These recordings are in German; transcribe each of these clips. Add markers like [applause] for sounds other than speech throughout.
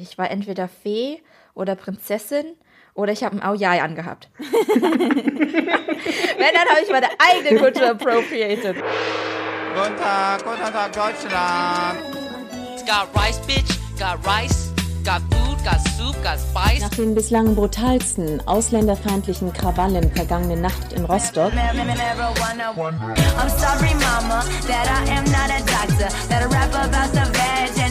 Ich war entweder Fee oder Prinzessin oder ich habe ein Aoyai angehabt. [laughs] Wenn, dann habe ich meine eigene Kultur appropriated. Guten Tag, guten Tag, Deutschland. Got rice, bitch. Got rice. Got food, got soup, got spice. Nach den bislang brutalsten ausländerfeindlichen Krawallen vergangene Nacht in Rostock I'm sorry, mama, that I am not a doctor. That I rap about the veg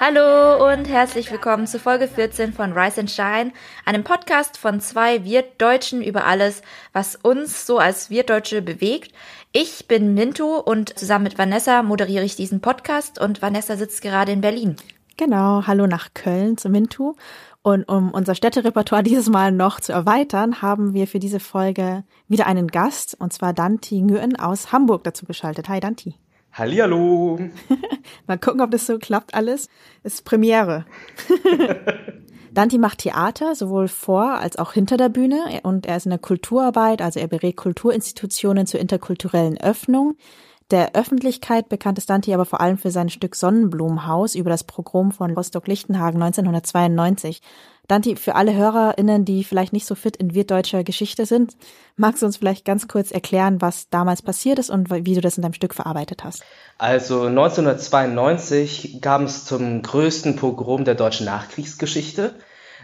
Hallo und herzlich willkommen zu Folge 14 von Rise and Shine, einem Podcast von zwei Wirtdeutschen über alles, was uns so als Wirtdeutsche bewegt. Ich bin Minto und zusammen mit Vanessa moderiere ich diesen Podcast und Vanessa sitzt gerade in Berlin. Genau, hallo nach Köln zum Mintu. Und um unser Städterepertoire [laughs] dieses Mal noch zu erweitern, haben wir für diese Folge wieder einen Gast, und zwar Danti Nguyen aus Hamburg dazu geschaltet. Hi Danti. Hallihallo. [laughs] Mal gucken, ob das so klappt alles. Ist Premiere. [laughs] Danti macht Theater, sowohl vor als auch hinter der Bühne. Und er ist in der Kulturarbeit, also er berät Kulturinstitutionen zur interkulturellen Öffnung. Der Öffentlichkeit bekannt ist Danti aber vor allem für sein Stück Sonnenblumenhaus über das Pogrom von Rostock-Lichtenhagen 1992. Danti, für alle HörerInnen, die vielleicht nicht so fit in wirtdeutscher Geschichte sind, magst du uns vielleicht ganz kurz erklären, was damals passiert ist und wie du das in deinem Stück verarbeitet hast? Also 1992 kam es zum größten Pogrom der deutschen Nachkriegsgeschichte,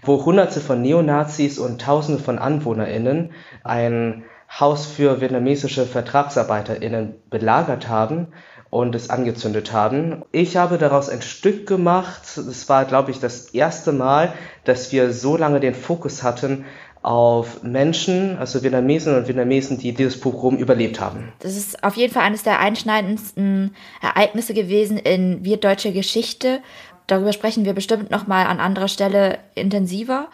wo Hunderte von Neonazis und Tausende von AnwohnerInnen ein Haus für vietnamesische VertragsarbeiterInnen belagert haben und es angezündet haben. Ich habe daraus ein Stück gemacht. Es war, glaube ich, das erste Mal, dass wir so lange den Fokus hatten auf Menschen, also Vietnamesen und Vietnamesen, die dieses Pogrom überlebt haben. Das ist auf jeden Fall eines der einschneidendsten Ereignisse gewesen in wirtdeutscher Geschichte. Darüber sprechen wir bestimmt noch mal an anderer Stelle intensiver.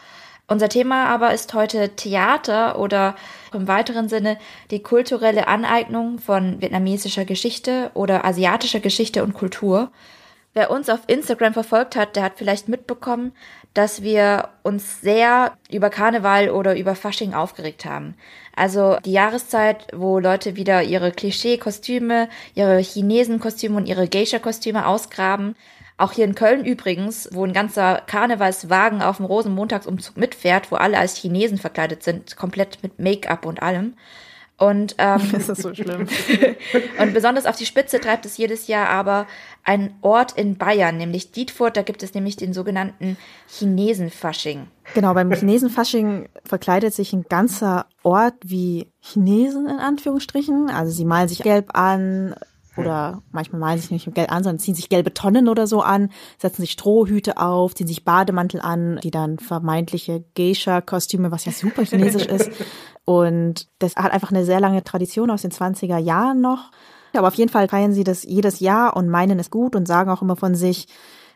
Unser Thema aber ist heute Theater oder im weiteren Sinne die kulturelle Aneignung von vietnamesischer Geschichte oder asiatischer Geschichte und Kultur. Wer uns auf Instagram verfolgt hat, der hat vielleicht mitbekommen, dass wir uns sehr über Karneval oder über Fasching aufgeregt haben. Also die Jahreszeit, wo Leute wieder ihre Klischee-Kostüme, ihre Chinesen-Kostüme und ihre Geisha-Kostüme ausgraben. Auch hier in Köln übrigens, wo ein ganzer Karnevalswagen auf dem Rosenmontagsumzug mitfährt, wo alle als Chinesen verkleidet sind, komplett mit Make-up und allem. Und, ähm, [laughs] Das ist so schlimm. [laughs] und besonders auf die Spitze treibt es jedes Jahr aber ein Ort in Bayern, nämlich Dietfurt. Da gibt es nämlich den sogenannten Chinesenfasching. Genau, beim Chinesenfasching verkleidet sich ein ganzer Ort wie Chinesen in Anführungsstrichen. Also sie malen sich gelb an oder manchmal malen sie sich nicht mit gelb an, sondern ziehen sich gelbe Tonnen oder so an, setzen sich Strohhüte auf, ziehen sich Bademantel an, die dann vermeintliche Geisha-Kostüme, was ja super chinesisch ist. [laughs] Und das hat einfach eine sehr lange Tradition aus den 20er Jahren noch. Aber auf jeden Fall feiern sie das jedes Jahr und meinen es gut und sagen auch immer von sich,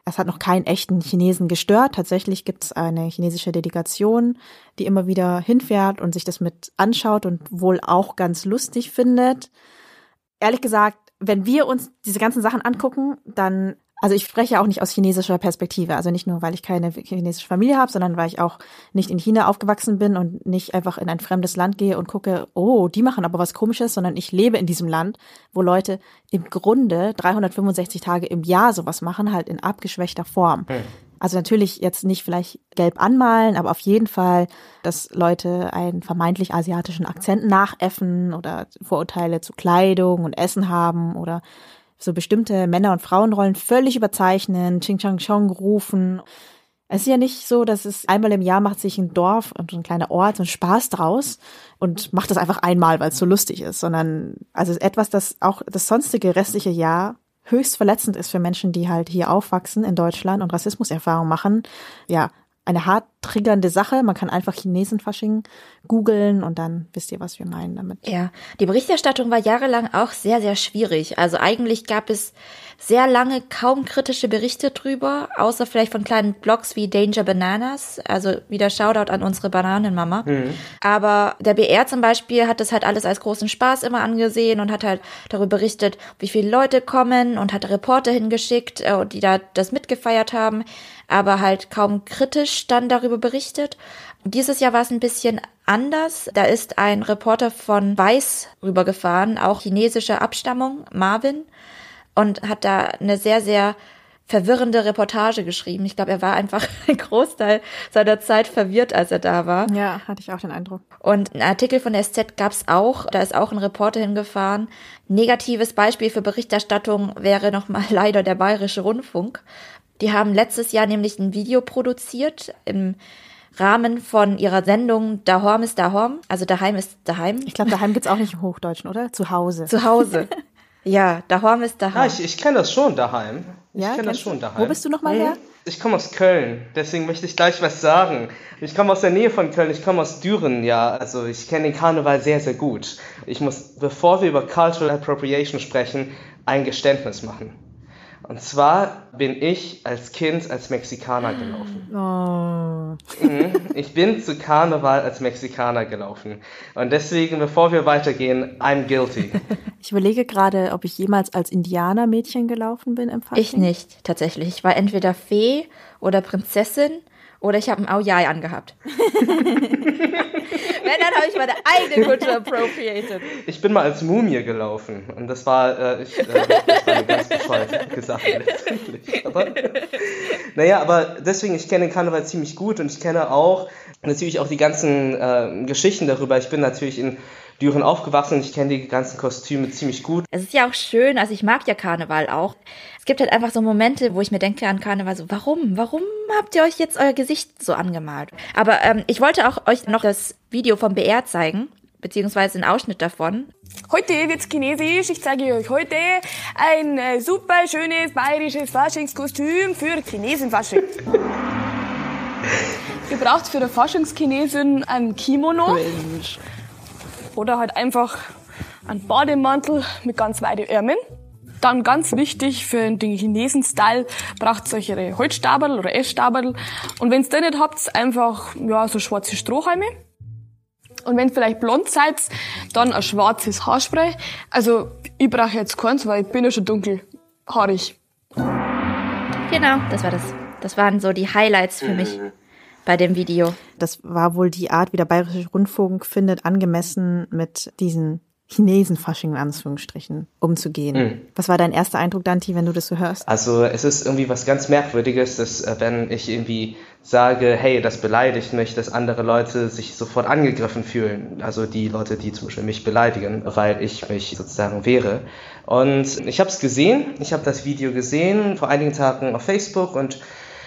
es hat noch keinen echten Chinesen gestört. Tatsächlich gibt es eine chinesische Delegation, die immer wieder hinfährt und sich das mit anschaut und wohl auch ganz lustig findet. Ehrlich gesagt, wenn wir uns diese ganzen Sachen angucken, dann, also ich spreche auch nicht aus chinesischer Perspektive, also nicht nur, weil ich keine chinesische Familie habe, sondern weil ich auch nicht in China aufgewachsen bin und nicht einfach in ein fremdes Land gehe und gucke, oh, die machen aber was Komisches, sondern ich lebe in diesem Land, wo Leute im Grunde 365 Tage im Jahr sowas machen, halt in abgeschwächter Form. Also natürlich jetzt nicht vielleicht gelb anmalen, aber auf jeden Fall, dass Leute einen vermeintlich asiatischen Akzent nachäffen oder Vorurteile zu Kleidung und Essen haben oder so bestimmte Männer- und Frauenrollen völlig überzeichnen, Ching Chang Chong rufen. Es ist ja nicht so, dass es einmal im Jahr macht sich ein Dorf und ein kleiner Ort einen Spaß draus und macht das einfach einmal, weil es so lustig ist, sondern also etwas, das auch das sonstige restliche Jahr höchst verletzend ist für Menschen, die halt hier aufwachsen in Deutschland und Rassismuserfahrung machen. Ja, eine hart triggernde Sache. Man kann einfach Chinesenfasching googeln und dann wisst ihr, was wir meinen damit. Ja, die Berichterstattung war jahrelang auch sehr, sehr schwierig. Also eigentlich gab es sehr lange kaum kritische Berichte drüber, außer vielleicht von kleinen Blogs wie Danger Bananas. Also wieder Shoutout an unsere Bananenmama. Aber der BR zum Beispiel hat das halt alles als großen Spaß immer angesehen und hat halt darüber berichtet, wie viele Leute kommen und hat Reporter hingeschickt, äh, die da das mitgefeiert haben, aber halt kaum kritisch dann darüber berichtet. Dieses Jahr war es ein bisschen anders. Da ist ein Reporter von Weiß rübergefahren, auch chinesischer Abstammung, Marvin, und hat da eine sehr, sehr verwirrende Reportage geschrieben. Ich glaube, er war einfach [laughs] ein Großteil seiner Zeit verwirrt, als er da war. Ja, hatte ich auch den Eindruck. Und einen Artikel von der SZ gab's auch, da ist auch ein Reporter hingefahren. Negatives Beispiel für Berichterstattung wäre nochmal [laughs] leider der Bayerische Rundfunk. Die haben letztes Jahr nämlich ein Video produziert im Rahmen von ihrer Sendung Dahorm ist Dahorm, also daheim ist daheim. Ich glaube, daheim gibt's auch nicht im Hochdeutschen, oder? Zu Hause. Zu Hause. [laughs] Ja, Dahorm ist daheim. Ah, ich, ich kenne das schon daheim. Ich ja, kenne das schon daheim. Wo bist du nochmal her? Ich komme aus Köln, deswegen möchte ich gleich was sagen. Ich komme aus der Nähe von Köln, ich komme aus Düren, ja. Also ich kenne den Karneval sehr, sehr gut. Ich muss, bevor wir über Cultural Appropriation sprechen, ein Geständnis machen. Und zwar bin ich als Kind als Mexikaner gelaufen. Oh. Mhm. Ich bin zu Karneval als Mexikaner gelaufen. Und deswegen, bevor wir weitergehen, I'm guilty. [laughs] Ich überlege gerade, ob ich jemals als Indianermädchen gelaufen bin im Fasching. Ich nicht, tatsächlich. Ich war entweder Fee oder Prinzessin oder ich habe ein Aujai angehabt. [laughs] Wenn, dann habe ich meine eigene Kultur appropriated. Ich bin mal als Mumie gelaufen und das war, äh, ich, äh, das war eine ganz bescheuerte Sache letztendlich. Aber, naja, aber deswegen, ich kenne Karneval ziemlich gut und ich kenne auch natürlich auch die ganzen äh, Geschichten darüber. Ich bin natürlich in Düren aufgewachsen und ich kenne die ganzen Kostüme ziemlich gut. Es ist ja auch schön, also ich mag ja Karneval auch. Es gibt halt einfach so Momente, wo ich mir denke an Karneval so, warum? Warum habt ihr euch jetzt euer Gesicht so angemalt? Aber ähm, ich wollte auch euch noch das Video vom BR zeigen, beziehungsweise einen Ausschnitt davon. Heute wird's chinesisch. Ich zeige euch heute ein äh, super schönes bayerisches Faschingskostüm für Chinesenfasching. Ihr braucht für der Faschingschinesin ein Kimono. Oder halt einfach einen Bademantel mit ganz weiten Ärmeln. Dann ganz wichtig für den Chinesen-Style braucht ihr eure Holzstabel oder Essstabel. Und wenn's den nicht habt, einfach ja so schwarze Strohhalme. Und wenn vielleicht blond seid, dann ein schwarzes Haarspray. Also ich brauche jetzt keins, weil ich bin ja schon dunkelhaarig. Genau, das war das. Das waren so die Highlights für mich bei dem Video. Das war wohl die Art, wie der Bayerische Rundfunk findet, angemessen mit diesen Chinesen-Fasching in Anführungsstrichen umzugehen. Was war dein erster Eindruck, Danti, wenn du das so hörst? Also es ist irgendwie was ganz Merkwürdiges, dass äh, wenn ich irgendwie sage, hey, das beleidigt mich, dass andere Leute sich sofort angegriffen fühlen. Also die Leute, die zum Beispiel mich beleidigen, weil ich mich sozusagen wehre. Und ich habe es gesehen, ich habe das Video gesehen vor einigen Tagen auf Facebook und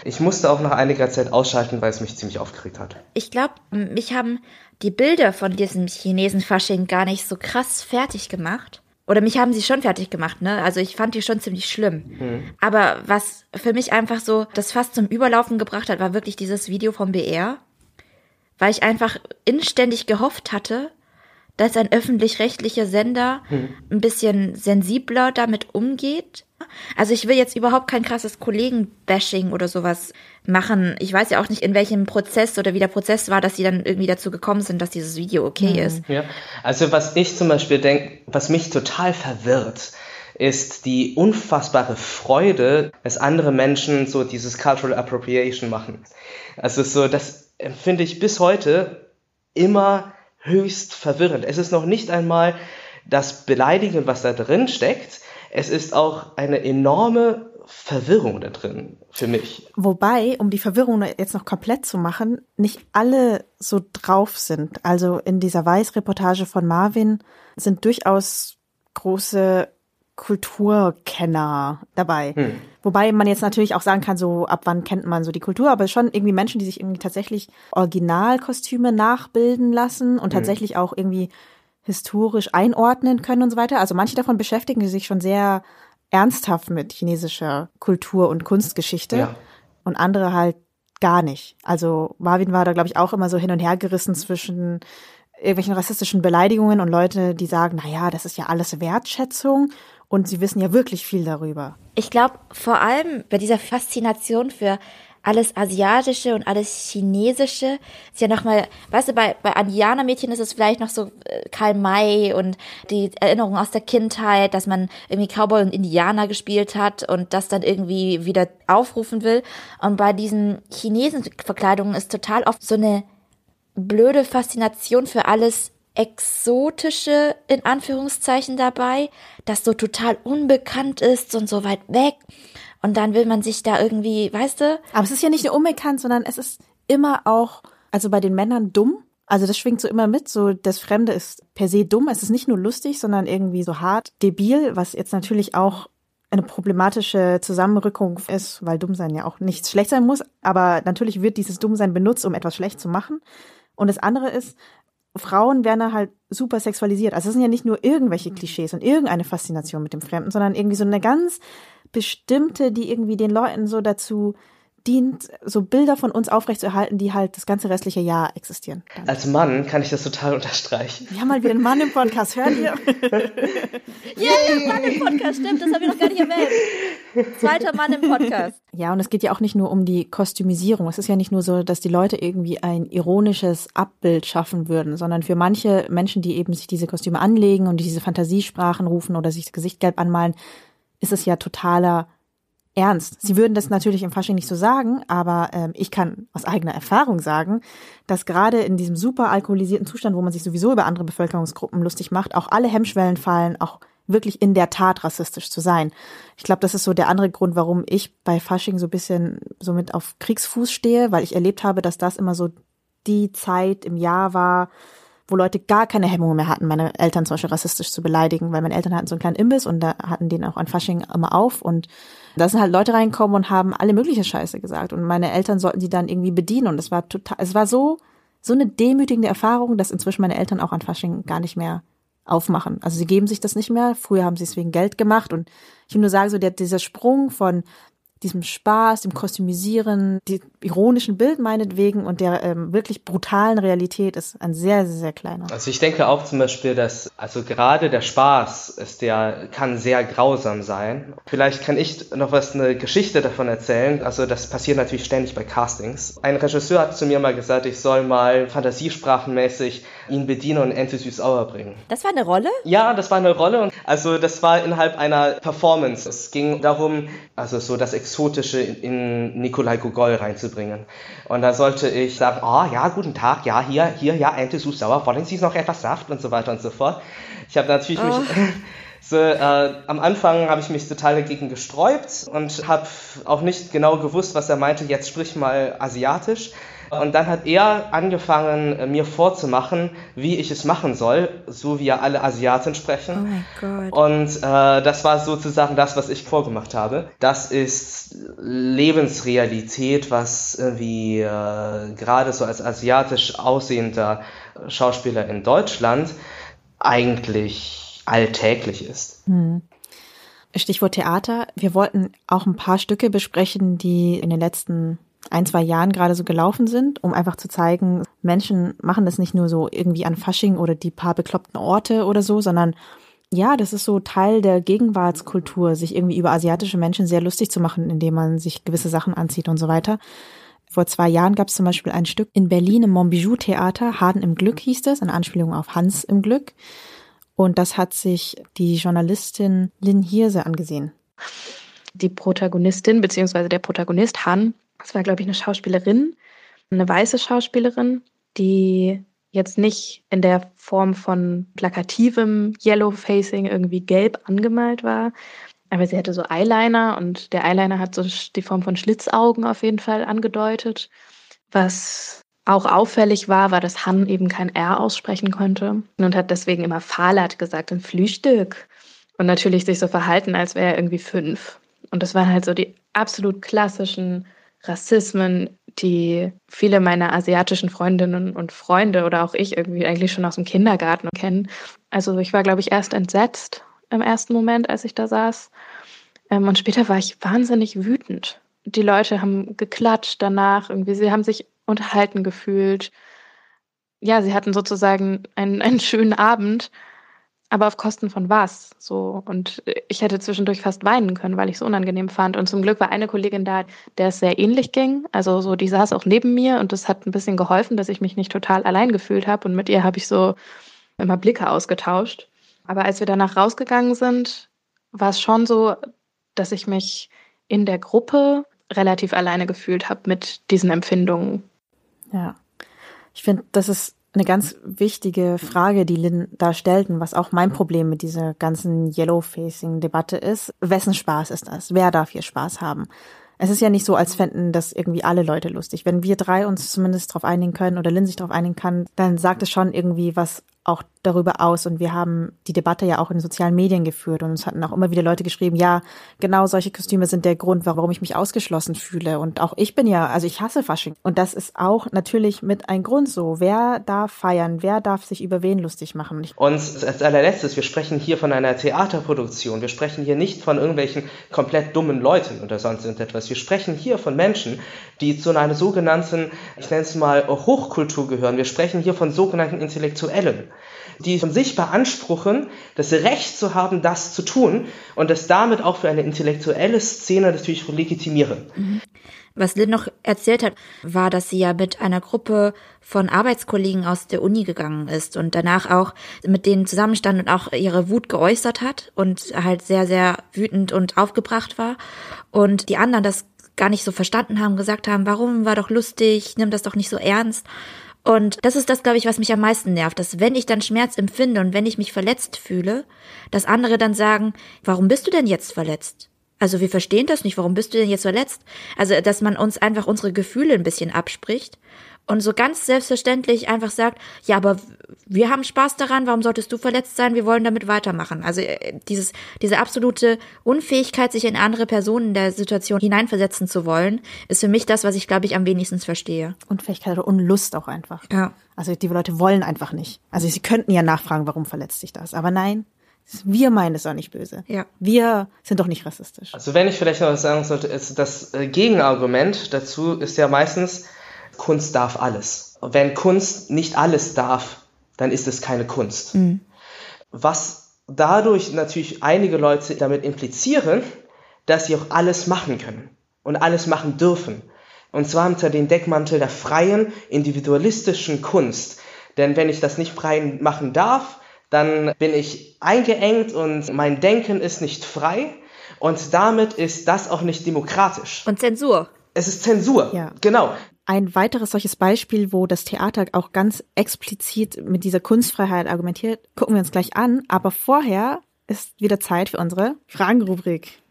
ich musste auch nach einiger Zeit ausschalten, weil es mich ziemlich aufgeregt hat. Ich glaube, mich haben die Bilder von diesem Chinesen-Fasching gar nicht so krass fertig gemacht. Oder mich haben sie schon fertig gemacht, ne? Also ich fand die schon ziemlich schlimm. Aber was für mich einfach so das fast zum Überlaufen gebracht hat, war wirklich dieses Video vom BR. Weil ich einfach inständig gehofft hatte, dass ein öffentlich-rechtlicher Sender ein bisschen sensibler damit umgeht. Also ich will jetzt überhaupt kein krasses Kollegen-Bashing oder sowas machen. Ich weiß ja auch nicht, in welchem Prozess oder wie der Prozess war, dass sie dann irgendwie dazu gekommen sind, dass dieses Video okay ist. Ja, also was ich zum Beispiel denke, was mich total verwirrt, ist die unfassbare Freude, dass andere Menschen so dieses Cultural Appropriation machen. Also so, das empfinde ich bis heute immer höchst verwirrend. Es ist noch nicht einmal das Beleidigen, was da drin steckt. Es ist auch eine enorme Verwirrung da drin für mich. Wobei, um die Verwirrung jetzt noch komplett zu machen, nicht alle so drauf sind. Also in dieser Weiß-Reportage von Marvin sind durchaus große Kulturkenner dabei. Wobei man jetzt natürlich auch sagen kann, so ab wann kennt man so die Kultur, aber schon irgendwie Menschen, die sich irgendwie tatsächlich Originalkostüme nachbilden lassen und tatsächlich auch irgendwie historisch einordnen können und so weiter. Also manche davon beschäftigen sich schon sehr ernsthaft mit chinesischer Kultur und Kunstgeschichte Ja. und andere halt gar nicht. Also Marvin war da, glaube ich, auch immer so hin und her gerissen zwischen irgendwelchen rassistischen Beleidigungen und Leute, die sagen, na ja, das ist ja alles Wertschätzung und sie wissen ja wirklich viel darüber. Ich glaube, vor allem bei dieser Faszination für alles Asiatische und alles Chinesische ist ja nochmal, weißt du, bei, bei Indianermädchen ist es vielleicht noch so äh, Karl May und die Erinnerung aus der Kindheit, dass man irgendwie Cowboy und Indianer gespielt hat und das dann irgendwie wieder aufrufen will. Und bei diesen Chinesenverkleidungen ist total oft so eine blöde Faszination für alles Exotische in Anführungszeichen dabei, das so total unbekannt ist und so weit weg. Und dann will man sich da irgendwie, weißt du? Aber es ist ja nicht nur unbekannt, sondern es ist immer auch, also bei den Männern dumm. Also das schwingt so immer mit, so das Fremde ist per se dumm. Es ist nicht nur lustig, sondern irgendwie so hart debil, was jetzt natürlich auch eine problematische Zusammenrückung ist, weil Dummsein ja auch nichts schlecht sein muss. Aber natürlich wird dieses Dummsein benutzt, um etwas schlecht zu machen. Und das andere ist, Frauen werden halt super sexualisiert. Also es sind ja nicht nur irgendwelche Klischees und irgendeine Faszination mit dem Fremden, sondern irgendwie so eine ganz bestimmte, die irgendwie den Leuten so dazu dient, so Bilder von uns aufrechtzuerhalten, die halt das ganze restliche Jahr existieren. Dann. Als Mann kann ich das total unterstreichen. Wir haben mal wieder einen Mann im Podcast, hört ihr? [laughs] Yeah, Mann im Podcast, stimmt, das habe ich noch gar nicht erwähnt. Zweiter Mann im Podcast. Ja, und es geht ja auch nicht nur um die Kostümisierung. Es ist ja nicht nur so, dass die Leute irgendwie ein ironisches Abbild schaffen würden, sondern für manche Menschen, die eben sich diese Kostüme anlegen und diese Fantasiesprachen rufen oder sich das Gesicht gelb anmalen, ist es ja totaler ernst. Sie würden das natürlich im Fasching nicht so sagen, aber ähm, ich kann aus eigener Erfahrung sagen, dass gerade in diesem super alkoholisierten Zustand, wo man sich sowieso über andere Bevölkerungsgruppen lustig macht, auch alle Hemmschwellen fallen, auch wirklich in der Tat rassistisch zu sein. Ich glaube, das ist so der andere Grund, warum ich bei Fasching so ein bisschen so mit auf Kriegsfuß stehe, weil ich erlebt habe, dass das immer so die Zeit im Jahr war, wo Leute gar keine Hemmungen mehr hatten, meine Eltern zum Beispiel rassistisch zu beleidigen, weil meine Eltern hatten so einen kleinen Imbiss und da hatten den auch an Fasching immer auf und da sind halt Leute reinkommen und haben alle mögliche Scheiße gesagt und meine Eltern sollten die dann irgendwie bedienen und es war total, es war so, so eine demütigende Erfahrung, dass inzwischen meine Eltern auch an Fasching gar nicht mehr aufmachen. Also sie geben sich das nicht mehr. Früher haben sie es wegen Geld gemacht und ich will nur sagen, so der, dieser Sprung von diesem Spaß, dem Kostümisieren, dem ironischen Bild meinetwegen und der ähm, wirklich brutalen Realität ist ein sehr, sehr, sehr kleiner. Also ich denke auch zum Beispiel, dass also gerade der Spaß ist der kann sehr grausam sein. Vielleicht kann ich noch was eine Geschichte davon erzählen. Also das passiert natürlich ständig bei Castings. Ein Regisseur hat zu mir mal gesagt, ich soll mal fantasiesprachenmäßig ihn bedienen und Ente süß Auer bringen. Das war eine Rolle? Ja, das war eine Rolle und also das war innerhalb einer Performance. Es ging darum, also so das Exotische in Nikolai Gogol reinzubringen. Und da sollte ich sagen, ah oh, ja, guten Tag, ja, hier, hier, ja, Ente süß sauer, wollen Sie noch etwas Saft und so weiter und so fort. Ich habe natürlich oh. mich [laughs] so, äh, am Anfang habe ich mich total dagegen gesträubt und habe auch nicht genau gewusst, was er meinte, jetzt sprich mal asiatisch. Und dann hat er angefangen, äh, mir vorzumachen, wie ich es machen soll, so wie ja alle Asiaten sprechen. Oh mein Gott. Und äh, das war sozusagen das, was ich vorgemacht habe. Das ist Lebensrealität, was irgendwie äh, gerade so als asiatisch aussehender Schauspieler in Deutschland eigentlich alltäglich ist. Hm. Stichwort Theater. Wir wollten auch ein paar Stücke besprechen, die in den letzten ein, zwei Jahren gerade so gelaufen sind, um einfach zu zeigen, Menschen machen das nicht nur so irgendwie an Fasching oder die paar bekloppten Orte oder so, sondern ja, das ist so Teil der Gegenwartskultur, sich irgendwie über asiatische Menschen sehr lustig zu machen, indem man sich gewisse Sachen anzieht und so weiter. Vor zwei Jahren gab es zum Beispiel ein Stück in Berlin im Montbijou Theater, Haden im Glück hieß das, eine Anspielung auf Hans im Glück. Und das hat sich die Journalistin Lynn Hirse angesehen. Die Protagonistin beziehungsweise der Protagonist Han das war, glaube ich, eine Schauspielerin, eine weiße Schauspielerin, die jetzt nicht in der Form von plakativem Yellow Facing irgendwie gelb angemalt war, aber sie hatte so Eyeliner und der Eyeliner hat so die Form von Schlitzaugen auf jeden Fall angedeutet. Was auch auffällig war, war, dass Han eben kein R aussprechen konnte und hat deswegen immer Fahrlad gesagt, ein Frühstück. Und natürlich sich so verhalten, als wäre er irgendwie fünf. Und das waren halt so die absolut klassischen Rassismen, die viele meiner asiatischen Freundinnen und Freunde oder auch ich irgendwie eigentlich schon aus dem Kindergarten kennen. Also ich war, glaube ich, erst entsetzt im ersten Moment, als ich da saß. Ähm, und später war ich wahnsinnig wütend. Die Leute haben geklatscht danach, irgendwie, sie haben sich unterhalten gefühlt. Ja, sie hatten sozusagen einen, einen schönen Abend aber auf Kosten von was? So. Und ich hätte zwischendurch fast weinen können, weil ich es unangenehm fand. Und zum Glück war eine Kollegin da, der es sehr ähnlich ging. Also so, die saß auch neben mir und das hat ein bisschen geholfen, dass ich mich nicht total allein gefühlt habe. Und mit ihr habe ich so immer Blicke ausgetauscht. Aber als wir danach rausgegangen sind, war es schon so, dass ich mich in der Gruppe relativ alleine gefühlt habe mit diesen Empfindungen. Ja. Ich finde, das ist eine ganz wichtige Frage, die Lynn da stellt und was auch mein Problem mit dieser ganzen Yellow-Facing-Debatte ist. Wessen Spaß ist das? Wer darf hier Spaß haben? Es ist ja nicht so, als fänden das irgendwie alle Leute lustig. Wenn wir drei uns zumindest darauf einigen können oder Lynn sich darauf einigen kann, dann sagt es schon irgendwie was auch darüber aus. Und wir haben die Debatte ja auch in sozialen Medien geführt und uns hatten auch immer wieder Leute geschrieben, ja, genau solche Kostüme sind der Grund, warum ich mich ausgeschlossen fühle. Und auch ich bin ja, also ich hasse Fasching. Und das ist auch natürlich mit ein Grund so. Wer darf feiern? Wer darf sich über wen lustig machen? Und als allerletztes, wir sprechen hier von einer Theaterproduktion. Wir sprechen hier nicht von irgendwelchen komplett dummen Leuten oder sonst irgendetwas. Wir sprechen hier von Menschen, die zu einer sogenannten, ich nenne es mal, Hochkultur gehören. Wir sprechen hier von sogenannten Intellektuellen, die von sich beanspruchen, das Recht zu haben, das zu tun und das damit auch für eine intellektuelle Szene natürlich legitimieren. Was Lynn noch erzählt hat, war, dass sie ja mit einer Gruppe von Arbeitskollegen aus der Uni gegangen ist und danach auch mit denen zusammenstand und auch ihre Wut geäußert hat und halt sehr, sehr wütend und aufgebracht war. Und die anderen das gar nicht so verstanden haben, gesagt haben, warum war doch lustig, nimm das doch nicht so ernst. Und das ist das, glaube ich, was mich am meisten nervt, dass wenn ich dann Schmerz empfinde und wenn ich mich verletzt fühle, dass andere dann sagen, warum bist du denn jetzt verletzt? Also wir verstehen das nicht, warum bist du denn jetzt verletzt? Also, dass man uns einfach unsere Gefühle ein bisschen abspricht und so ganz selbstverständlich einfach sagt, ja, aber wir haben Spaß daran, warum solltest du verletzt sein? Wir wollen damit weitermachen. Also äh, dieses, diese absolute Unfähigkeit, sich in andere Personen in der Situation hineinversetzen zu wollen, ist für mich das, was ich, glaube ich, am wenigsten verstehe. Unfähigkeit oder Unlust auch einfach. Ja. Also die Leute wollen einfach nicht. Also sie könnten ja nachfragen, warum verletzt sich das. Aber nein, wir meinen es auch nicht böse. Ja. Wir sind doch nicht rassistisch. Also wenn ich vielleicht noch was sagen sollte, ist das äh, Gegenargument dazu ist ja meistens, Kunst darf alles. Wenn Kunst nicht alles darf, dann ist es keine Kunst. Mhm. Was dadurch natürlich einige Leute damit implizieren, dass sie auch alles machen können und alles machen dürfen. Und zwar unter dem Deckmantel der freien, individualistischen Kunst. Denn wenn ich das nicht frei machen darf, dann bin ich eingeengt und mein Denken ist nicht frei und damit ist das auch nicht demokratisch. Und Zensur. Es ist Zensur. Ja. Genau. Ein weiteres solches Beispiel, wo das Theater auch ganz explizit mit dieser Kunstfreiheit argumentiert, gucken wir uns gleich an. Aber vorher ist wieder Zeit für unsere Fragenrubrik.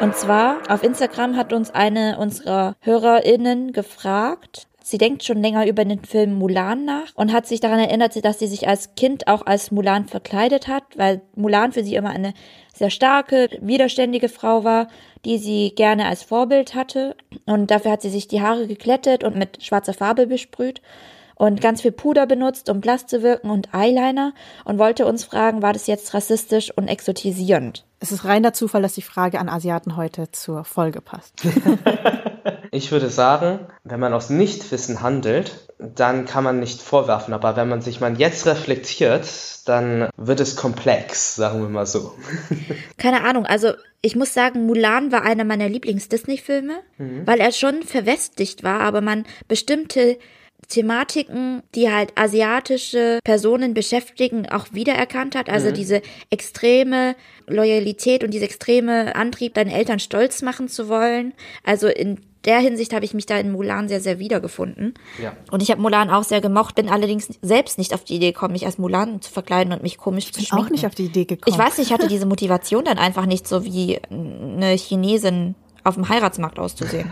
Und zwar auf Instagram hat uns eine unserer HörerInnen gefragt. Sie denkt schon länger über den Film Mulan nach und hat sich daran erinnert, dass sie sich als Kind auch als Mulan verkleidet hat, weil Mulan für sie immer eine sehr starke, widerständige Frau war, die sie gerne als Vorbild hatte. Und dafür hat sie sich die Haare geklettet und mit schwarzer Farbe besprüht und ganz viel Puder benutzt, um blass zu wirken und Eyeliner und wollte uns fragen, war das jetzt rassistisch und exotisierend? Es ist reiner Zufall, dass die Frage an Asiaten heute zur Folge passt. [laughs] Ich würde sagen, wenn man aus Nichtwissen handelt, dann kann man nicht vorwerfen. Aber wenn man sich mal jetzt reflektiert, dann wird es komplex, sagen wir mal so. [laughs] Keine Ahnung, also ich muss sagen, Mulan war einer meiner Lieblings-Disney-Filme, weil er schon verwestlicht war, aber man bestimmte Thematiken, die halt asiatische Personen beschäftigen, auch wiedererkannt hat. Also diese extreme Loyalität und dieser extreme Antrieb, deine Eltern stolz machen zu wollen. Also in der Hinsicht habe ich mich da in Mulan sehr, sehr wiedergefunden. Ja. Und ich habe Mulan auch sehr gemocht, bin allerdings selbst nicht auf die Idee gekommen, mich als Mulan zu verkleiden und mich komisch zu Bin schminken. auch nicht auf die Idee gekommen. Ich weiß nicht, ich hatte diese Motivation dann einfach nicht so wie eine Chinesin auf dem Heiratsmarkt auszusehen.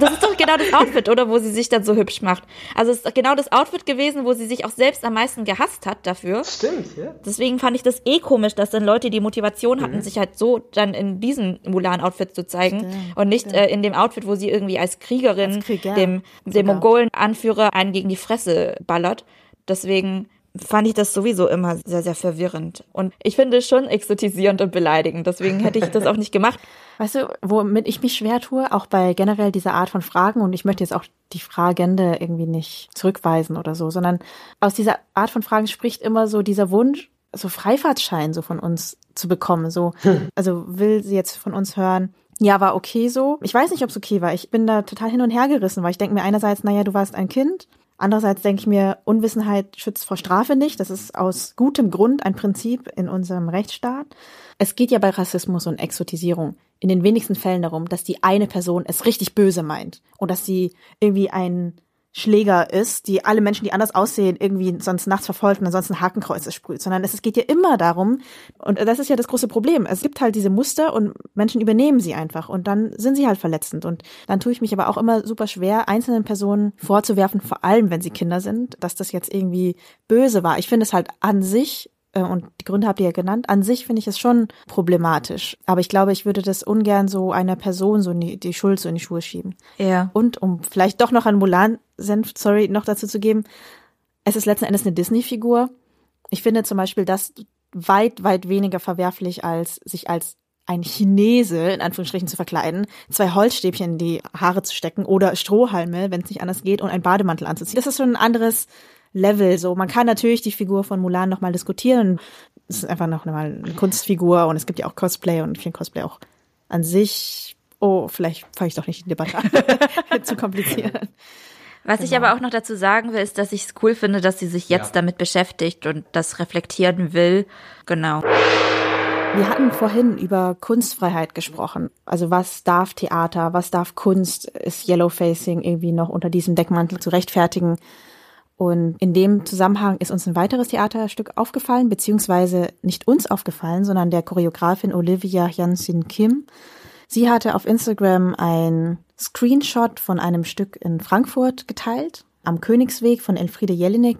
Das ist doch genau das Outfit, oder? Wo sie sich dann so hübsch macht. Also es ist doch genau das Outfit gewesen, wo sie sich auch selbst am meisten gehasst hat dafür. Stimmt, ja. Deswegen fand ich das eh komisch, dass dann Leute die Motivation hatten, sich halt so dann in diesem Mulan-Outfit zu zeigen Stimmt, und nicht äh, in dem Outfit, wo sie irgendwie als Kriegerin Als Krieger dem, dem. Mongolen-Anführer einen gegen die Fresse ballert. Deswegen fand ich das sowieso immer sehr, sehr verwirrend. Und ich finde es schon exotisierend und beleidigend. Deswegen hätte ich das auch nicht gemacht. [laughs] Weißt du, womit ich mich schwer tue, auch bei generell dieser Art von Fragen, und ich möchte jetzt auch die Fragende irgendwie nicht zurückweisen oder so, sondern aus dieser Art von Fragen spricht immer so dieser Wunsch, so Freifahrtschein so von uns zu bekommen. So, also will sie jetzt von uns hören, ja, war okay so. Ich weiß nicht, ob es okay war. Ich bin da total hin und her gerissen, weil ich denke mir einerseits, naja, du warst ein Kind. Andererseits denke ich mir, Unwissenheit schützt vor Strafe nicht. Das ist aus gutem Grund ein Prinzip in unserem Rechtsstaat. Es geht ja bei Rassismus und Exotisierung in den wenigsten Fällen darum, dass die eine Person es richtig böse meint und dass sie irgendwie ein Schläger ist, die alle Menschen, die anders aussehen, irgendwie sonst nachts verfolgt und ansonsten Hakenkreuze sprüht, sondern es, geht ja immer darum, und das ist ja das große Problem, es gibt halt diese Muster und Menschen übernehmen sie einfach und dann sind sie halt verletzend und dann tue ich mich aber auch immer super schwer, einzelnen Personen vorzuwerfen, vor allem wenn sie Kinder sind, dass das jetzt irgendwie böse war. Ich finde es halt an sich und die Gründe habt ihr ja genannt. An sich finde ich es schon problematisch. Aber ich glaube, ich würde das ungern so einer Person so in die, die Schuld so in die Schuhe schieben. Ja. Und um vielleicht doch noch an Mulan Senf, sorry, noch dazu zu geben, es ist letzten Endes eine Disney-Figur. Ich finde zum Beispiel das weit, weit weniger verwerflich, als sich als ein Chinese in Anführungsstrichen zu verkleiden, zwei Holzstäbchen in die Haare zu stecken oder Strohhalme, wenn es nicht anders geht, und einen Bademantel anzuziehen. Das ist schon ein anderes Level. So, man kann natürlich die Figur von Mulan nochmal diskutieren. Es ist einfach noch mal eine Kunstfigur und es gibt ja auch Cosplay und ich finde Cosplay auch an sich. Oh, vielleicht fange ich doch nicht die Debatte an. [laughs] Zu kompliziert. Was ich aber auch noch dazu sagen will, ist, dass ich es cool finde, dass sie sich jetzt damit beschäftigt und das reflektieren will. Genau. Wir hatten vorhin über Kunstfreiheit gesprochen. Also was darf Theater, was darf Kunst? Ist Yellowfacing irgendwie noch unter diesem Deckmantel zu rechtfertigen? Und in dem Zusammenhang ist uns ein weiteres Theaterstück aufgefallen, beziehungsweise nicht uns aufgefallen, sondern der Choreografin Olivia Hyunsin Kim. Sie hatte auf Instagram ein Screenshot von einem Stück in Frankfurt geteilt, am Königsweg von Elfriede Jelinek.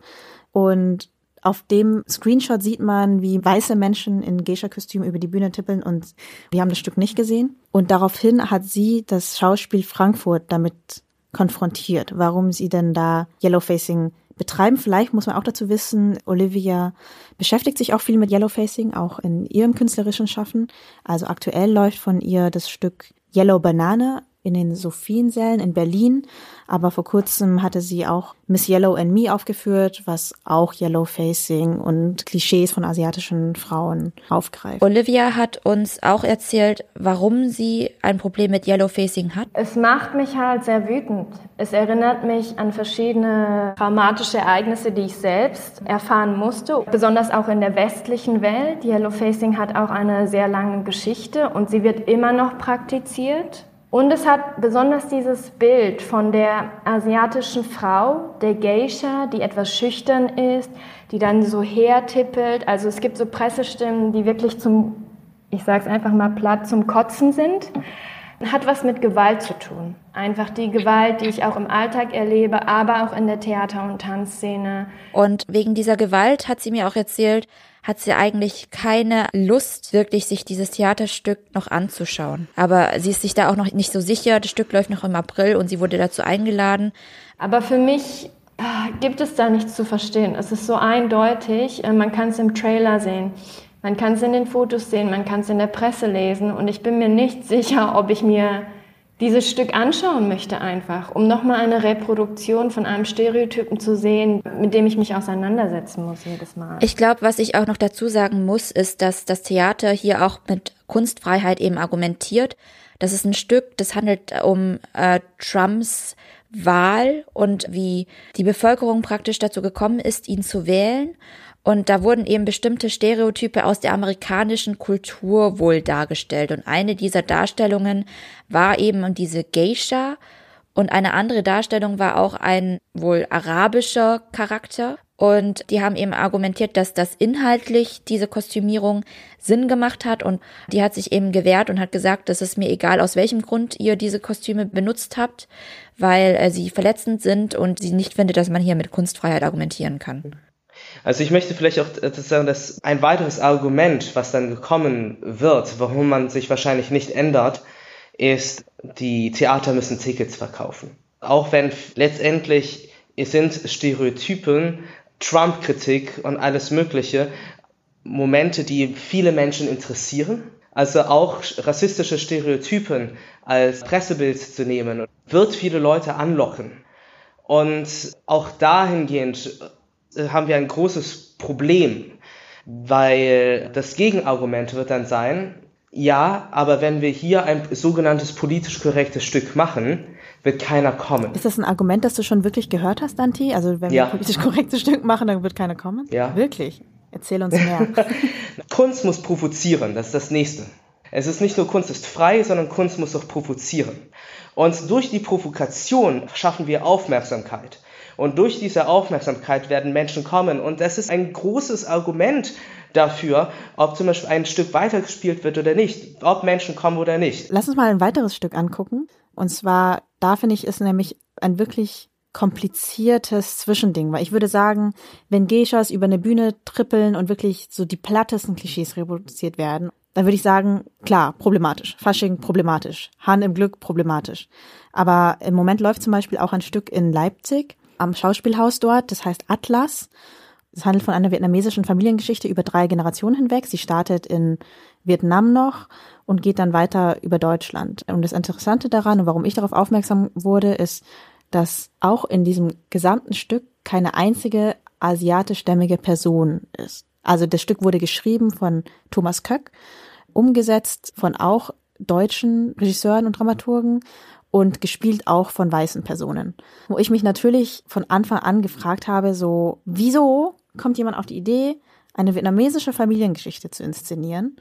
Und auf dem Screenshot sieht man, wie weiße Menschen in Geisha-Kostüm über die Bühne tippeln und wir haben das Stück nicht gesehen. Und daraufhin hat sie das Schauspiel Frankfurt damit konfrontiert, warum sie denn da Yellowfacing betreiben. Vielleicht muss man auch dazu wissen, Olivia beschäftigt sich auch viel mit Yellowfacing, auch in ihrem künstlerischen Schaffen. Also aktuell läuft von ihr das Stück Yellow Banana in den Sophiensälen in Berlin. Aber vor kurzem hatte sie auch Miss Yellow and Me aufgeführt, was auch Yellow Facing und Klischees von asiatischen Frauen aufgreift. Olivia hat uns auch erzählt, warum sie ein Problem mit Yellow Facing hat. Es macht mich halt sehr wütend. Es erinnert mich an verschiedene traumatische Ereignisse, die ich selbst erfahren musste, besonders auch in der westlichen Welt. Yellow Facing hat auch eine sehr lange Geschichte und sie wird immer noch praktiziert. Und es hat besonders dieses Bild von der asiatischen Frau, der Geisha, die etwas schüchtern ist, die dann so hertippelt. Also es gibt so Pressestimmen, die wirklich zum, ich sage es einfach mal platt, zum Kotzen sind. Hat was mit Gewalt zu tun. Einfach die Gewalt, die ich auch im Alltag erlebe, aber auch in der Theater- und Tanzszene. Und wegen dieser Gewalt hat sie mir auch erzählt, hat sie eigentlich keine Lust, wirklich sich dieses Theaterstück noch anzuschauen. Aber sie ist sich da auch noch nicht so sicher. Das Stück läuft noch im April und sie wurde dazu eingeladen. Aber für mich ah, gibt es da nichts zu verstehen. Es ist so eindeutig. Äh, Man kann es im Trailer sehen. Man kann es in den Fotos sehen. Man kann es in der Presse lesen. Und ich bin mir nicht sicher, ob ich mir dieses Stück anschauen möchte einfach, um nochmal eine Reproduktion von einem Stereotypen zu sehen, mit dem ich mich auseinandersetzen muss jedes Mal. Ich glaube, was ich auch noch dazu sagen muss, ist, dass das Theater hier auch mit Kunstfreiheit eben argumentiert. Das ist ein Stück, das handelt um äh, Trumps Wahl und wie die Bevölkerung praktisch dazu gekommen ist, ihn zu wählen. Und da wurden eben bestimmte Stereotype aus der amerikanischen Kultur wohl dargestellt. Und eine dieser Darstellungen war eben diese Geisha. Und eine andere Darstellung war auch ein wohl arabischer Charakter. Und die haben eben argumentiert, dass das inhaltlich diese Kostümierung Sinn gemacht hat. Und die hat sich eben gewehrt und hat gesagt, dass es mir egal, aus welchem Grund ihr diese Kostüme benutzt habt, weil äh, sie verletzend sind und sie nicht findet, dass man hier mit Kunstfreiheit argumentieren kann. Also ich möchte vielleicht auch sagen, dass ein weiteres Argument, was dann gekommen wird, warum man sich wahrscheinlich nicht ändert, ist, die Theater müssen Tickets verkaufen. Auch wenn letztendlich es sind Stereotypen, Trump-Kritik und alles Mögliche, Momente, die viele Menschen interessieren. Also auch rassistische Stereotypen als Pressebild zu nehmen, wird viele Leute anlocken. Und auch dahingehend haben wir ein großes Problem, weil das Gegenargument wird dann sein, ja, aber wenn wir hier ein sogenanntes politisch korrektes Stück machen, wird keiner kommen. Ist das ein Argument, das du schon wirklich gehört hast, Danti? Also wenn Ja. wir ein politisch korrektes Stück machen, dann wird keiner kommen? Ja. Wirklich? Erzähl uns mehr. [laughs] Kunst muss provozieren, das ist das Nächste. Es ist nicht nur Kunst ist frei, sondern Kunst muss auch provozieren. Und durch die Provokation schaffen wir Aufmerksamkeit. Und durch diese Aufmerksamkeit werden Menschen kommen. Und das ist ein großes Argument dafür, ob zum Beispiel ein Stück weitergespielt wird oder nicht, ob Menschen kommen oder nicht. Lass uns mal ein weiteres Stück angucken. Und zwar, da finde ich, ist nämlich ein wirklich kompliziertes Zwischending, weil ich würde sagen, wenn Geishas über eine Bühne trippeln und wirklich so die plattesten Klischees reproduziert werden, dann würde ich sagen, klar, problematisch. Fasching problematisch. Hahn im Glück problematisch. Aber im Moment läuft zum Beispiel auch ein Stück in Leipzig am Schauspielhaus dort, das heißt Atlas. Es handelt von einer vietnamesischen Familiengeschichte über drei Generationen hinweg. Sie startet in Vietnam noch und geht dann weiter über Deutschland. Und das Interessante daran und warum ich darauf aufmerksam wurde, ist, dass auch in diesem gesamten Stück keine einzige asiatischstämmige Person ist. Also das Stück wurde geschrieben von Thomas Köck, umgesetzt von auch deutschen Regisseuren und Dramaturgen und gespielt auch von weißen Personen. Wo ich mich natürlich von Anfang an gefragt habe, so, wieso kommt jemand auf die Idee, eine vietnamesische Familiengeschichte zu inszenieren,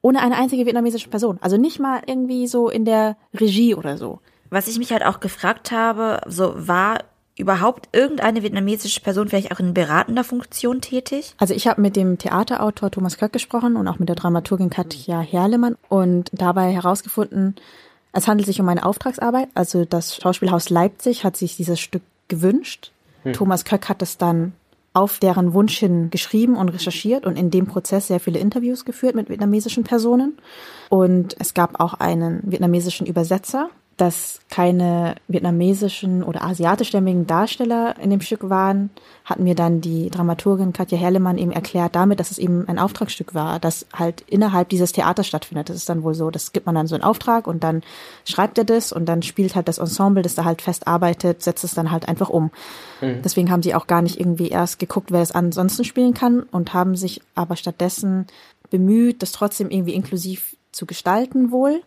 ohne eine einzige vietnamesische Person? Also nicht mal irgendwie so in der Regie oder so. Was ich mich halt auch gefragt habe, so war überhaupt irgendeine vietnamesische Person vielleicht auch in beratender Funktion tätig? Also ich habe mit dem Theaterautor Thomas Köck gesprochen und auch mit der Dramaturgin Katja Herlemann und dabei herausgefunden, es handelt sich um eine Auftragsarbeit. Also das Schauspielhaus Leipzig hat sich dieses Stück gewünscht. Hm. Thomas Köck hat es dann auf deren Wunsch hin geschrieben und recherchiert und in dem Prozess sehr viele Interviews geführt mit vietnamesischen Personen. Und es gab auch einen vietnamesischen Übersetzer, dass keine vietnamesischen oder asiatischstämmigen Darsteller in dem Stück waren, hat mir dann die Dramaturgin Katja Herlemann eben erklärt damit, dass es eben ein Auftragsstück war, das halt innerhalb dieses Theaters stattfindet. Das ist dann wohl so, das gibt man dann so einen Auftrag und dann schreibt er das und dann spielt halt das Ensemble, das da halt fest arbeitet, setzt es dann halt einfach um. Mhm. Deswegen haben sie auch gar nicht irgendwie erst geguckt, wer es ansonsten spielen kann und haben sich aber stattdessen bemüht, das trotzdem irgendwie inklusiv zu gestalten wohl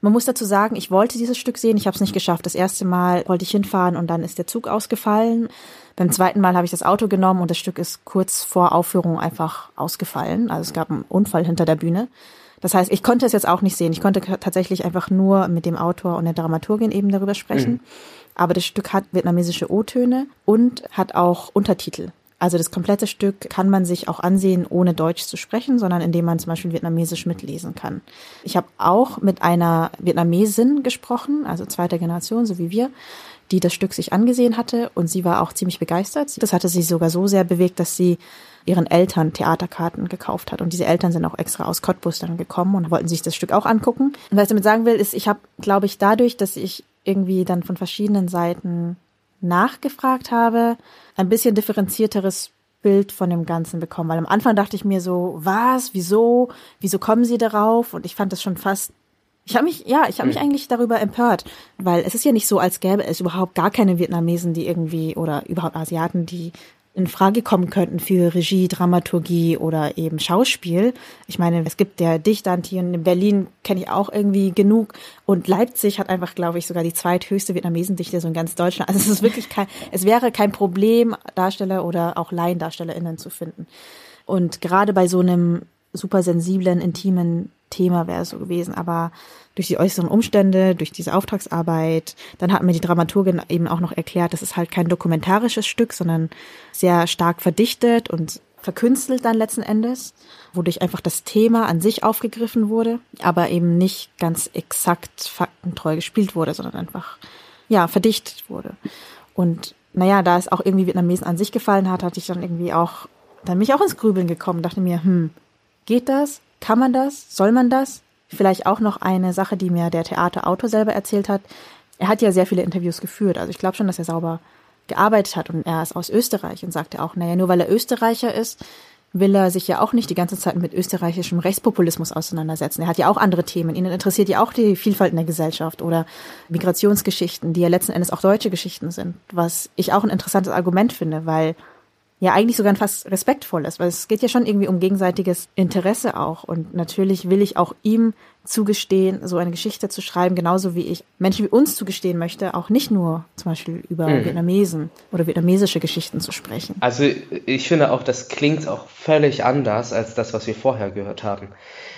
man muss dazu sagen, ich wollte dieses Stück sehen, ich habe es nicht geschafft. Das erste Mal wollte ich hinfahren und dann ist der Zug ausgefallen. Beim zweiten Mal habe ich das Auto genommen und das Stück ist kurz vor Aufführung einfach ausgefallen. Also es gab einen Unfall hinter der Bühne. Das heißt, ich konnte es jetzt auch nicht sehen. Ich konnte tatsächlich einfach nur mit dem Autor und der Dramaturgin eben darüber sprechen. Mhm. Aber das Stück hat vietnamesische O-Töne und hat auch Untertitel. Also das komplette Stück kann man sich auch ansehen, ohne Deutsch zu sprechen, sondern indem man zum Beispiel Vietnamesisch mitlesen kann. Ich habe auch mit einer Vietnamesin gesprochen, also zweiter Generation, so wie wir, die das Stück sich angesehen hatte und sie war auch ziemlich begeistert. Das hatte sie sogar so sehr bewegt, dass sie ihren Eltern Theaterkarten gekauft hat. Und diese Eltern sind auch extra aus Cottbus dann gekommen und wollten sich das Stück auch angucken. Und was ich damit sagen will, ist, ich habe, glaube ich, dadurch, dass ich irgendwie dann von verschiedenen Seiten nachgefragt habe, ein bisschen differenzierteres Bild von dem Ganzen bekommen. Weil am Anfang dachte ich mir so, was, wieso, wieso kommen sie darauf? Und ich fand das schon fast ich habe mich, ja, ich habe mich hm. eigentlich darüber empört, weil es ist ja nicht so, als gäbe es überhaupt gar keine Vietnamesen, die irgendwie oder überhaupt Asiaten, die in Frage kommen könnten für Regie, Dramaturgie oder eben Schauspiel. Ich meine, es gibt der Dichtantien, in Berlin kenne ich auch irgendwie genug und Leipzig hat einfach, glaube ich, sogar die zweithöchste Vietnamesendichte so in ganz Deutschland. Also es ist wirklich kein, es wäre kein Problem, Darsteller oder auch LaiendarstellerInnen zu finden. Und gerade bei so einem super sensiblen, intimen Thema wäre so gewesen. Aber durch die äußeren Umstände, durch diese Auftragsarbeit, dann hat mir die Dramaturgin eben auch noch erklärt, das ist halt kein dokumentarisches Stück, sondern sehr stark verdichtet und verkünstelt dann letzten Endes, wodurch einfach das Thema an sich aufgegriffen wurde, aber eben nicht ganz exakt faktentreu gespielt wurde, sondern einfach, ja, verdichtet wurde. Und naja, da es auch irgendwie Vietnamesen an sich gefallen hat, hatte ich dann irgendwie auch, dann mich auch ins Grübeln gekommen, dachte mir, hm, geht das? Kann man das? Soll man das? Vielleicht auch noch eine Sache, die mir der Theaterautor selber erzählt hat. Er hat ja sehr viele Interviews geführt. Also ich glaube schon, dass er sauber gearbeitet hat und er ist aus Österreich und sagte auch, naja, nur weil er Österreicher ist, will er sich ja auch nicht die ganze Zeit mit österreichischem Rechtspopulismus auseinandersetzen. Er hat ja auch andere Themen. Ihn interessiert ja auch die Vielfalt in der Gesellschaft oder Migrationsgeschichten, die ja letzten Endes auch deutsche Geschichten sind, was ich auch ein interessantes Argument finde, weil ja eigentlich sogar fast respektvoll ist, weil es geht ja schon irgendwie um gegenseitiges Interesse auch. Und natürlich will ich auch ihm zugestehen, so eine Geschichte zu schreiben, genauso wie ich Menschen wie uns zugestehen möchte, auch nicht nur zum Beispiel über Mhm. Vietnamesen oder vietnamesische Geschichten zu sprechen. Also ich finde auch, das klingt auch völlig anders als das, was wir vorher gehört haben.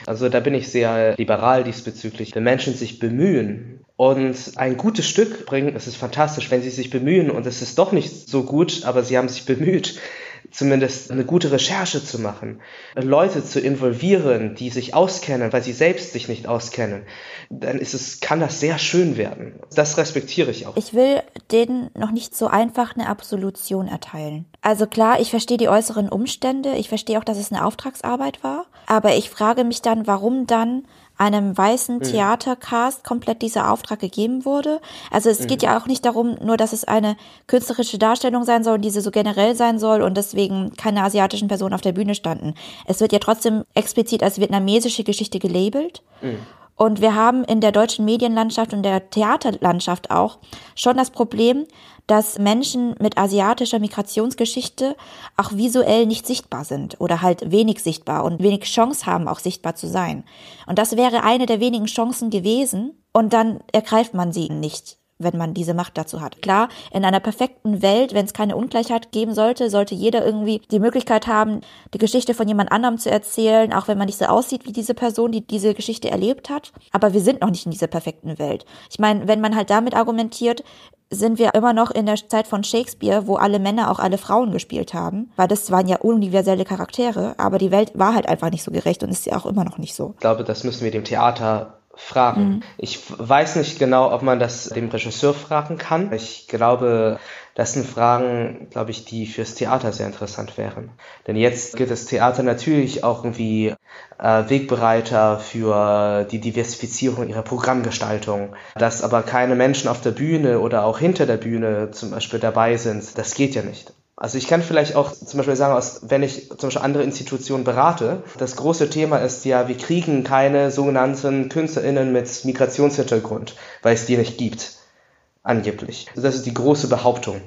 Also da bin ich sehr liberal diesbezüglich. Wenn Menschen sich bemühen und ein gutes Stück bringen, es ist fantastisch, wenn sie sich bemühen und es ist doch nicht so gut, aber sie haben sich bemüht, zumindest eine gute Recherche zu machen, Leute zu involvieren, die sich auskennen, weil sie selbst sich nicht auskennen, dann ist es, kann das sehr schön werden. Das respektiere ich auch. Ich will denen noch nicht so einfach eine Absolution erteilen. Also klar, ich verstehe die äußeren Umstände, ich verstehe auch, dass es eine Auftragsarbeit war, aber ich frage mich dann, warum dann einem weißen Mhm. Theatercast komplett dieser Auftrag gegeben wurde. Also es geht Mhm. ja auch nicht darum, nur dass es eine künstlerische Darstellung sein soll, diese so generell sein soll und deswegen keine asiatischen Personen auf der Bühne standen. Es wird ja trotzdem explizit als vietnamesische Geschichte gelabelt. Und wir haben in der deutschen Medienlandschaft und der Theaterlandschaft auch schon das Problem, dass Menschen mit asiatischer Migrationsgeschichte auch visuell nicht sichtbar sind oder halt wenig sichtbar und wenig Chance haben, auch sichtbar zu sein. Und das wäre eine der wenigen Chancen gewesen und dann ergreift man sie nicht wenn man diese Macht dazu hat. Klar, in einer perfekten Welt, wenn es keine Ungleichheit geben sollte, sollte jeder irgendwie die Möglichkeit haben, die Geschichte von jemand anderem zu erzählen, auch wenn man nicht so aussieht wie diese Person, die diese Geschichte erlebt hat. Aber wir sind noch nicht in dieser perfekten Welt. Ich meine, wenn man halt damit argumentiert, sind wir immer noch in der Zeit von Shakespeare, wo alle Männer auch alle Frauen gespielt haben, weil das waren ja universelle Charaktere, aber die Welt war halt einfach nicht so gerecht und ist ja auch immer noch nicht so. Ich glaube, das müssen wir dem Theater fragen. Mhm. Ich weiß nicht genau, ob man das dem Regisseur fragen kann. Ich glaube, das sind Fragen, glaube ich, die fürs Theater sehr interessant wären. Denn jetzt gibt das Theater natürlich auch irgendwie äh, Wegbereiter für die Diversifizierung ihrer Programmgestaltung. Dass aber keine Menschen auf der Bühne oder auch hinter der Bühne zum Beispiel dabei sind, das geht ja nicht. Also ich kann vielleicht auch zum Beispiel sagen, wenn ich zum Beispiel andere Institutionen berate, das große Thema ist ja, wir kriegen keine sogenannten KünstlerInnen mit Migrationshintergrund, weil es die nicht gibt. Angeblich. Das ist die große Behauptung.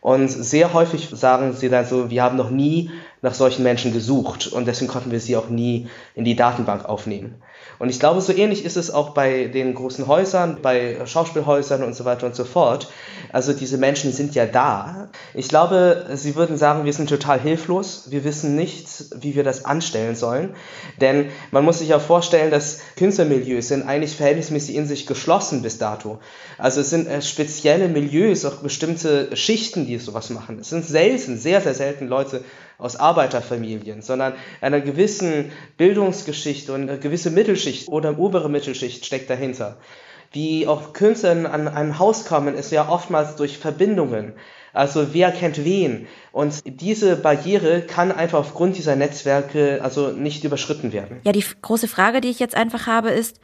Und sehr häufig sagen sie dann so, wir haben noch nie nach solchen Menschen gesucht und deswegen konnten wir sie auch nie in die Datenbank aufnehmen. Und ich glaube, so ähnlich ist es auch bei den großen Häusern, bei Schauspielhäusern und so weiter und so fort. Also diese Menschen sind ja da. Ich glaube, sie würden sagen, wir sind total hilflos. Wir wissen nicht, wie wir das anstellen sollen. Denn man muss sich ja vorstellen, dass Künstlermilieus sind eigentlich verhältnismäßig in sich geschlossen bis dato. Also es sind äh, spezielle Milieus, auch bestimmte Schichten, die sowas machen. Es sind selten, sehr, sehr selten Leute aus Arbeiterfamilien, sondern einer gewissen Bildungsgeschichte und eine gewisse Mittelschicht oder obere Mittelschicht steckt dahinter. Wie auch Künstler an ein Haus kommen, ist ja oftmals durch Verbindungen. Also wer kennt wen? Und diese Barriere kann einfach aufgrund dieser Netzwerke also nicht überschritten werden. Ja, die große Frage, die ich jetzt einfach habe, ist,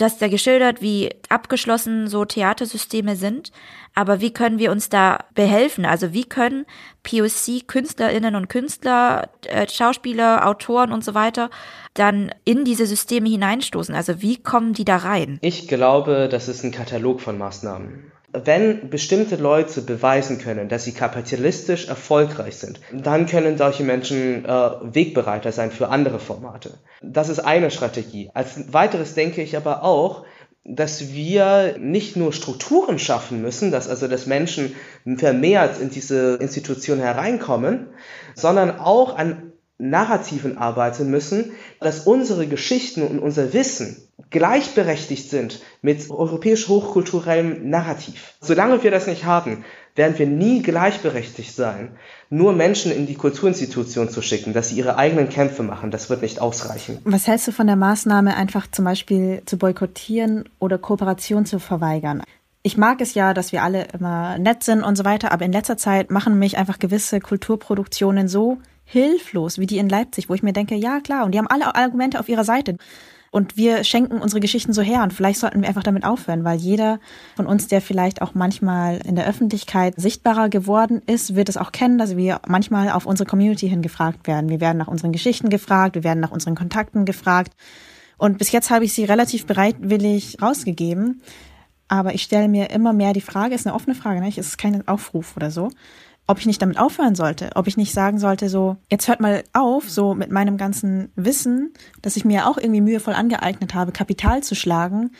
dass da geschildert, wie abgeschlossen so Theatersysteme sind. Aber wie können wir uns da behelfen? Also wie können POC Künstlerinnen und Künstler, äh, Schauspieler, Autoren und so weiter dann in diese Systeme hineinstoßen? Also wie kommen die da rein? Ich glaube, das ist ein Katalog von Maßnahmen. Wenn bestimmte Leute beweisen können, dass sie kapitalistisch erfolgreich sind, dann können solche Menschen äh, Wegbereiter sein für andere Formate. Das ist eine Strategie. Als weiteres denke ich aber auch, dass wir nicht nur Strukturen schaffen müssen, dass also dass Menschen vermehrt in diese Institution hereinkommen, sondern auch an Narrativen arbeiten müssen, dass unsere Geschichten und unser Wissen gleichberechtigt sind mit europäisch hochkulturellem Narrativ. Solange wir das nicht haben, werden wir nie gleichberechtigt sein. Nur Menschen in die Kulturinstitution zu schicken, dass sie ihre eigenen Kämpfe machen, das wird nicht ausreichen. Was hältst du von der Maßnahme, einfach zum Beispiel zu boykottieren oder Kooperation zu verweigern? Ich mag es ja, dass wir alle immer nett sind und so weiter, aber in letzter Zeit machen mich einfach gewisse Kulturproduktionen so hilflos, wie die in Leipzig, wo ich mir denke, ja klar, und die haben alle Argumente auf ihrer Seite. Und wir schenken unsere Geschichten so her und vielleicht sollten wir einfach damit aufhören, weil jeder von uns, der vielleicht auch manchmal in der Öffentlichkeit sichtbarer geworden ist, wird es auch kennen, dass wir manchmal auf unsere Community hin gefragt werden. Wir werden nach unseren Geschichten gefragt, wir werden nach unseren Kontakten gefragt. Und bis jetzt habe ich sie relativ bereitwillig rausgegeben. Aber ich stelle mir immer mehr die Frage, ist eine offene Frage, ne? ist kein Aufruf oder so, ob ich nicht damit aufhören sollte, ob ich nicht sagen sollte, so, jetzt hört mal auf, so mit meinem ganzen Wissen, dass ich mir auch irgendwie mühevoll angeeignet habe, Kapital zu schlagen,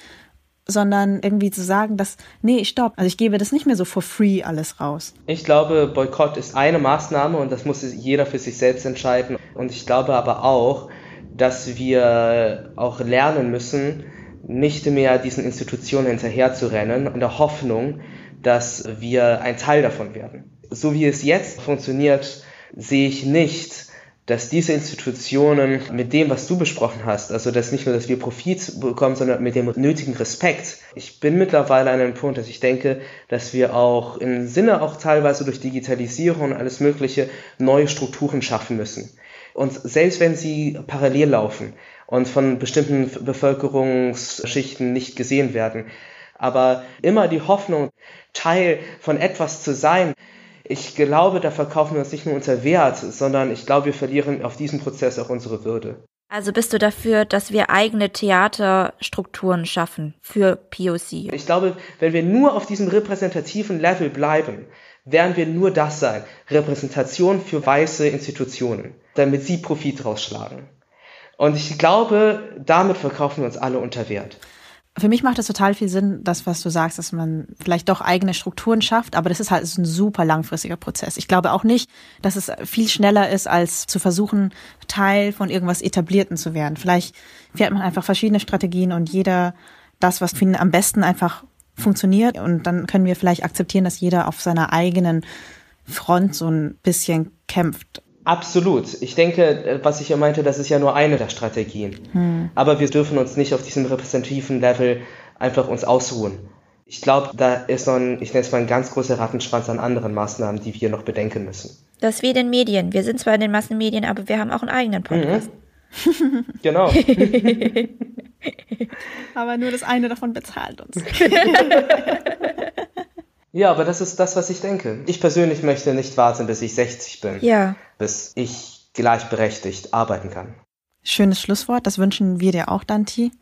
sondern irgendwie zu sagen, dass, nee, stopp, also ich gebe das nicht mehr so for free alles raus. Ich glaube, Boykott ist eine Maßnahme und das muss jeder für sich selbst entscheiden. Und ich glaube aber auch, dass wir auch lernen müssen, nicht mehr diesen Institutionen hinterherzurennen, in der Hoffnung, dass wir ein Teil davon werden. So wie es jetzt funktioniert, sehe ich nicht, dass diese Institutionen mit dem, was du besprochen hast, also dass nicht nur, dass wir Profit bekommen, sondern mit dem nötigen Respekt. Ich bin mittlerweile an einem Punkt, dass ich denke, dass wir auch im Sinne auch teilweise durch Digitalisierung und alles Mögliche neue Strukturen schaffen müssen. Und selbst wenn sie parallel laufen und von bestimmten Bevölkerungsschichten nicht gesehen werden, aber immer die Hoffnung, Teil von etwas zu sein, ich glaube, da verkaufen wir uns nicht nur unser Wert, sondern ich glaube, wir verlieren auf diesem Prozess auch unsere Würde. Also bist du dafür, dass wir eigene Theaterstrukturen schaffen für POC? Ich glaube, wenn wir nur auf diesem repräsentativen Level bleiben, werden wir nur das sein. Repräsentation für weiße Institutionen, damit sie Profit rausschlagen. Und ich glaube, damit verkaufen wir uns alle unter Wert. Für mich macht es total viel Sinn, das, was du sagst, dass man vielleicht doch eigene Strukturen schafft, aber das ist halt ein super langfristiger Prozess. Ich glaube auch nicht, dass es viel schneller ist, als zu versuchen, Teil von irgendwas Etablierten zu werden. Vielleicht fährt man einfach verschiedene Strategien und jeder das, was für ihn am besten einfach funktioniert. Und dann können wir vielleicht akzeptieren, dass jeder auf seiner eigenen Front so ein bisschen kämpft. Absolut. Ich denke, äh, was ich ja meinte, das ist ja nur eine der Strategien. Hm. Aber wir dürfen uns nicht auf diesem repräsentativen Level einfach uns ausruhen. Ich glaube, da ist noch ein, ich nenne es mal ein ganz großer Rattenschwanz an anderen Maßnahmen, die wir noch bedenken müssen. Das wie den Medien. Wir sind zwar in den Massenmedien, aber wir haben auch einen eigenen Podcast. Mhm. genau. [laughs] aber nur das eine davon bezahlt uns. [laughs] Ja, aber das ist das, was ich denke. Ich persönlich möchte nicht warten, bis ich 60 bin. Ja. Bis ich gleichberechtigt arbeiten kann. Schönes Schlusswort, das wünschen wir dir auch, Danti.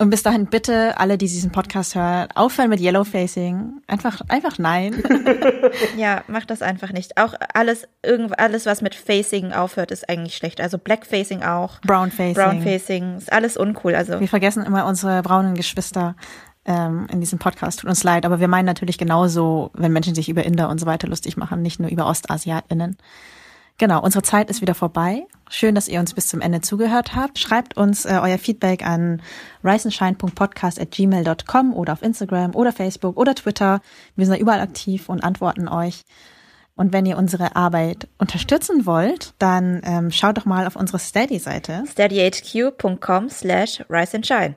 Und bis dahin bitte alle, die diesen Podcast hören, aufhören mit Yellowfacing. Einfach, einfach nein. [laughs] ja, mach das einfach nicht. Auch alles, irgend, alles, was mit Facing aufhört, ist eigentlich schlecht. Also Blackfacing auch. Brownfacing. Brownfacing. Ist alles uncool. Also. Wir vergessen immer unsere braunen Geschwister ähm, in diesem Podcast. Tut uns leid, aber wir meinen natürlich genauso, wenn Menschen sich über Inder und so weiter lustig machen, nicht nur über OstasiatInnen. Genau, unsere Zeit ist wieder vorbei. Schön, dass ihr uns bis zum Ende zugehört habt. Schreibt uns äh, euer Feedback an risenshine.podcast.gmail.com oder auf Instagram oder Facebook oder Twitter. Wir sind da überall aktiv und antworten euch. Und wenn ihr unsere Arbeit unterstützen wollt, dann ähm, schaut doch mal auf unsere Steady-Seite. steadyhq.com slash riseandshine.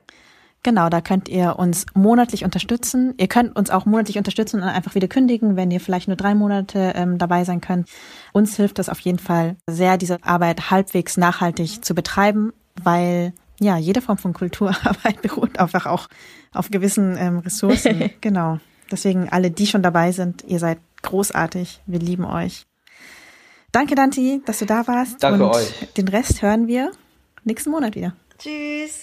Genau, da könnt ihr uns monatlich unterstützen. Ihr könnt uns auch monatlich unterstützen und einfach wieder kündigen, wenn ihr vielleicht nur drei Monate ähm, dabei sein könnt. Uns hilft das auf jeden Fall sehr, diese Arbeit halbwegs nachhaltig zu betreiben, weil ja, jede Form von Kulturarbeit [laughs] beruht einfach auch auf gewissen ähm, Ressourcen. [laughs] genau. Deswegen alle, die schon dabei sind, ihr seid großartig. Wir lieben euch. Danke, Danti, dass du da warst. Danke und euch. Den Rest hören wir nächsten Monat wieder. Tschüss.